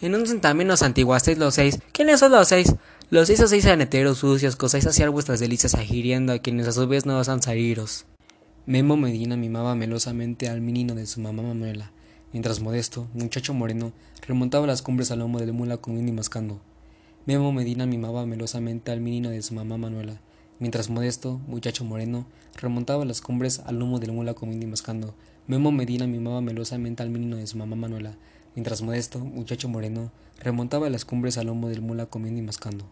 En un centamino antiguasteis los seis. ¿Quiénes son los seis? Los seis o seis saneteros sucios, cosáis saciar vuestras delicias agiriendo a quienes a su vez no osan saliros. Memo Medina mimaba melosamente al menino de su mamá Manuela, mientras Modesto, muchacho moreno, remontaba las cumbres al lomo de mula comiendo y mascando. Memo Medina mimaba melosamente al menino de su mamá Manuela, mientras Modesto, muchacho moreno, remontaba las cumbres al lomo de mula comiendo y mascando. Memo Medina mimaba melosamente al menino de su mamá Manuela, mientras Modesto, muchacho moreno, remontaba las cumbres al lomo del mula comiendo y mascando.